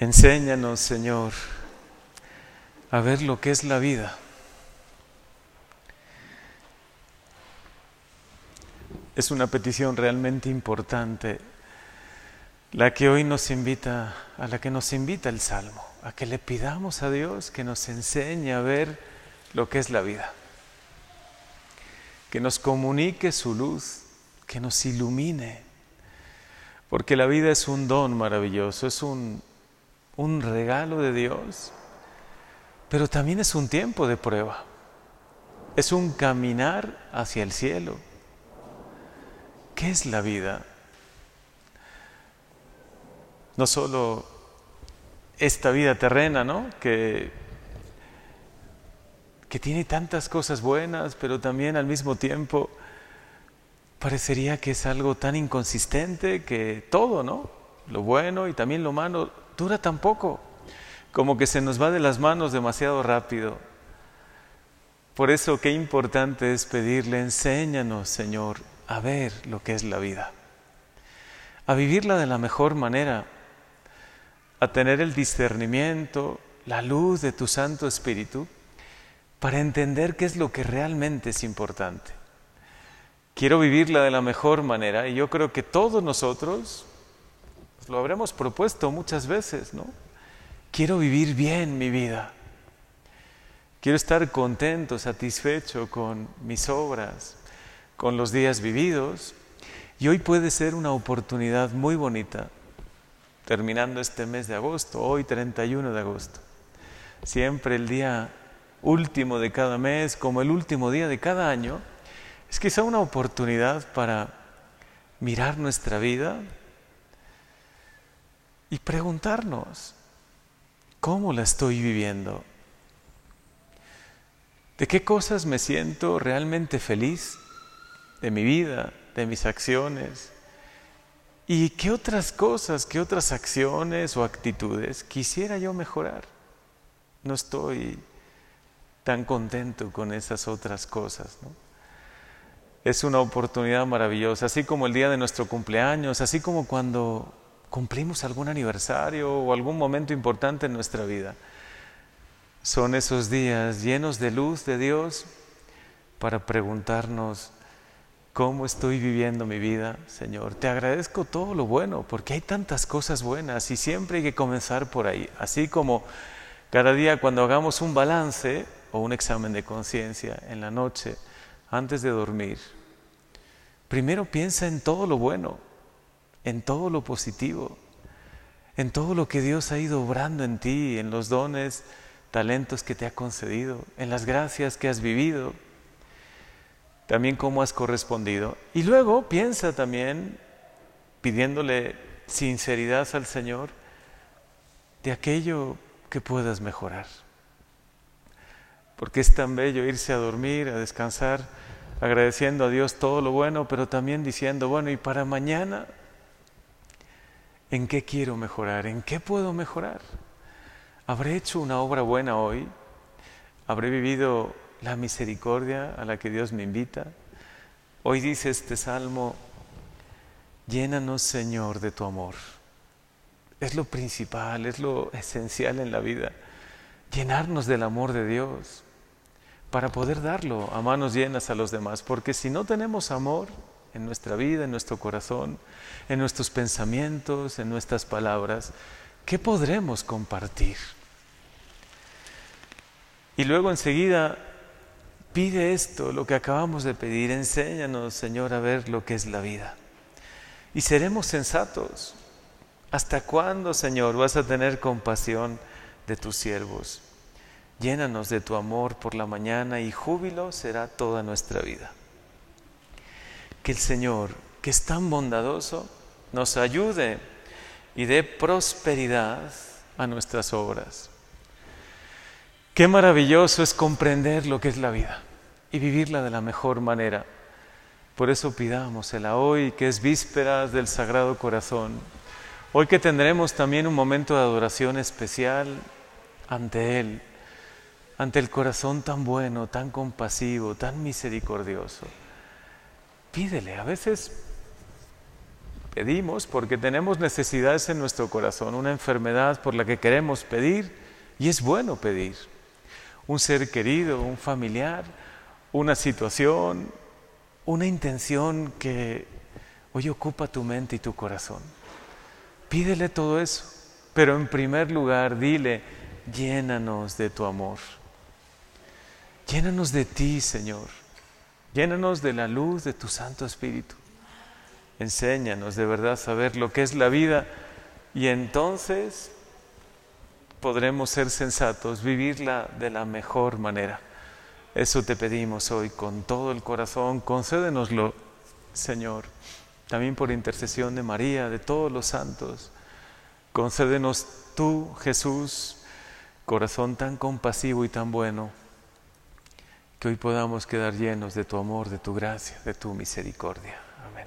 Enséñanos, Señor, a ver lo que es la vida. Es una petición realmente importante la que hoy nos invita, a la que nos invita el Salmo, a que le pidamos a Dios que nos enseñe a ver lo que es la vida, que nos comunique su luz, que nos ilumine, porque la vida es un don maravilloso, es un, un regalo de Dios, pero también es un tiempo de prueba, es un caminar hacia el cielo. ¿Qué es la vida? no solo esta vida terrena, ¿no? Que, que tiene tantas cosas buenas, pero también al mismo tiempo parecería que es algo tan inconsistente que todo, ¿no? Lo bueno y también lo malo dura tan poco, como que se nos va de las manos demasiado rápido. Por eso qué importante es pedirle, enséñanos, Señor, a ver lo que es la vida, a vivirla de la mejor manera a tener el discernimiento, la luz de tu Santo Espíritu, para entender qué es lo que realmente es importante. Quiero vivirla de la mejor manera y yo creo que todos nosotros lo habremos propuesto muchas veces, ¿no? Quiero vivir bien mi vida. Quiero estar contento, satisfecho con mis obras, con los días vividos. Y hoy puede ser una oportunidad muy bonita terminando este mes de agosto, hoy 31 de agosto. Siempre el día último de cada mes, como el último día de cada año, es quizá una oportunidad para mirar nuestra vida y preguntarnos, ¿cómo la estoy viviendo? ¿De qué cosas me siento realmente feliz? ¿De mi vida? ¿De mis acciones? ¿Y qué otras cosas, qué otras acciones o actitudes quisiera yo mejorar? No estoy tan contento con esas otras cosas. Es una oportunidad maravillosa, así como el día de nuestro cumpleaños, así como cuando cumplimos algún aniversario o algún momento importante en nuestra vida. Son esos días llenos de luz de Dios para preguntarnos, ¿Cómo estoy viviendo mi vida, Señor? Te agradezco todo lo bueno, porque hay tantas cosas buenas y siempre hay que comenzar por ahí. Así como cada día cuando hagamos un balance o un examen de conciencia en la noche, antes de dormir, primero piensa en todo lo bueno, en todo lo positivo, en todo lo que Dios ha ido obrando en ti, en los dones, talentos que te ha concedido, en las gracias que has vivido también cómo has correspondido. Y luego piensa también, pidiéndole sinceridad al Señor, de aquello que puedas mejorar. Porque es tan bello irse a dormir, a descansar, agradeciendo a Dios todo lo bueno, pero también diciendo, bueno, y para mañana, ¿en qué quiero mejorar? ¿En qué puedo mejorar? ¿Habré hecho una obra buena hoy? ¿Habré vivido la misericordia a la que Dios me invita. Hoy dice este salmo, llénanos Señor de tu amor. Es lo principal, es lo esencial en la vida, llenarnos del amor de Dios para poder darlo a manos llenas a los demás, porque si no tenemos amor en nuestra vida, en nuestro corazón, en nuestros pensamientos, en nuestras palabras, ¿qué podremos compartir? Y luego enseguida Pide esto, lo que acabamos de pedir. Enséñanos, Señor, a ver lo que es la vida. Y seremos sensatos. ¿Hasta cuándo, Señor, vas a tener compasión de tus siervos? Llénanos de tu amor por la mañana y júbilo será toda nuestra vida. Que el Señor, que es tan bondadoso, nos ayude y dé prosperidad a nuestras obras. Qué maravilloso es comprender lo que es la vida y vivirla de la mejor manera. Por eso pidámosela hoy, que es vísperas del Sagrado Corazón. Hoy que tendremos también un momento de adoración especial ante Él, ante el corazón tan bueno, tan compasivo, tan misericordioso. Pídele, a veces Pedimos porque tenemos necesidades en nuestro corazón, una enfermedad por la que queremos pedir y es bueno pedir. Un ser querido, un familiar, una situación, una intención que hoy ocupa tu mente y tu corazón. Pídele todo eso, pero en primer lugar dile, llénanos de tu amor. Llénanos de ti, Señor. Llénanos de la luz de tu Santo Espíritu. Enséñanos de verdad a saber lo que es la vida y entonces podremos ser sensatos, vivirla de la mejor manera. Eso te pedimos hoy con todo el corazón. Concédenoslo, Señor, también por intercesión de María, de todos los santos. Concédenos tú, Jesús, corazón tan compasivo y tan bueno, que hoy podamos quedar llenos de tu amor, de tu gracia, de tu misericordia. Amén.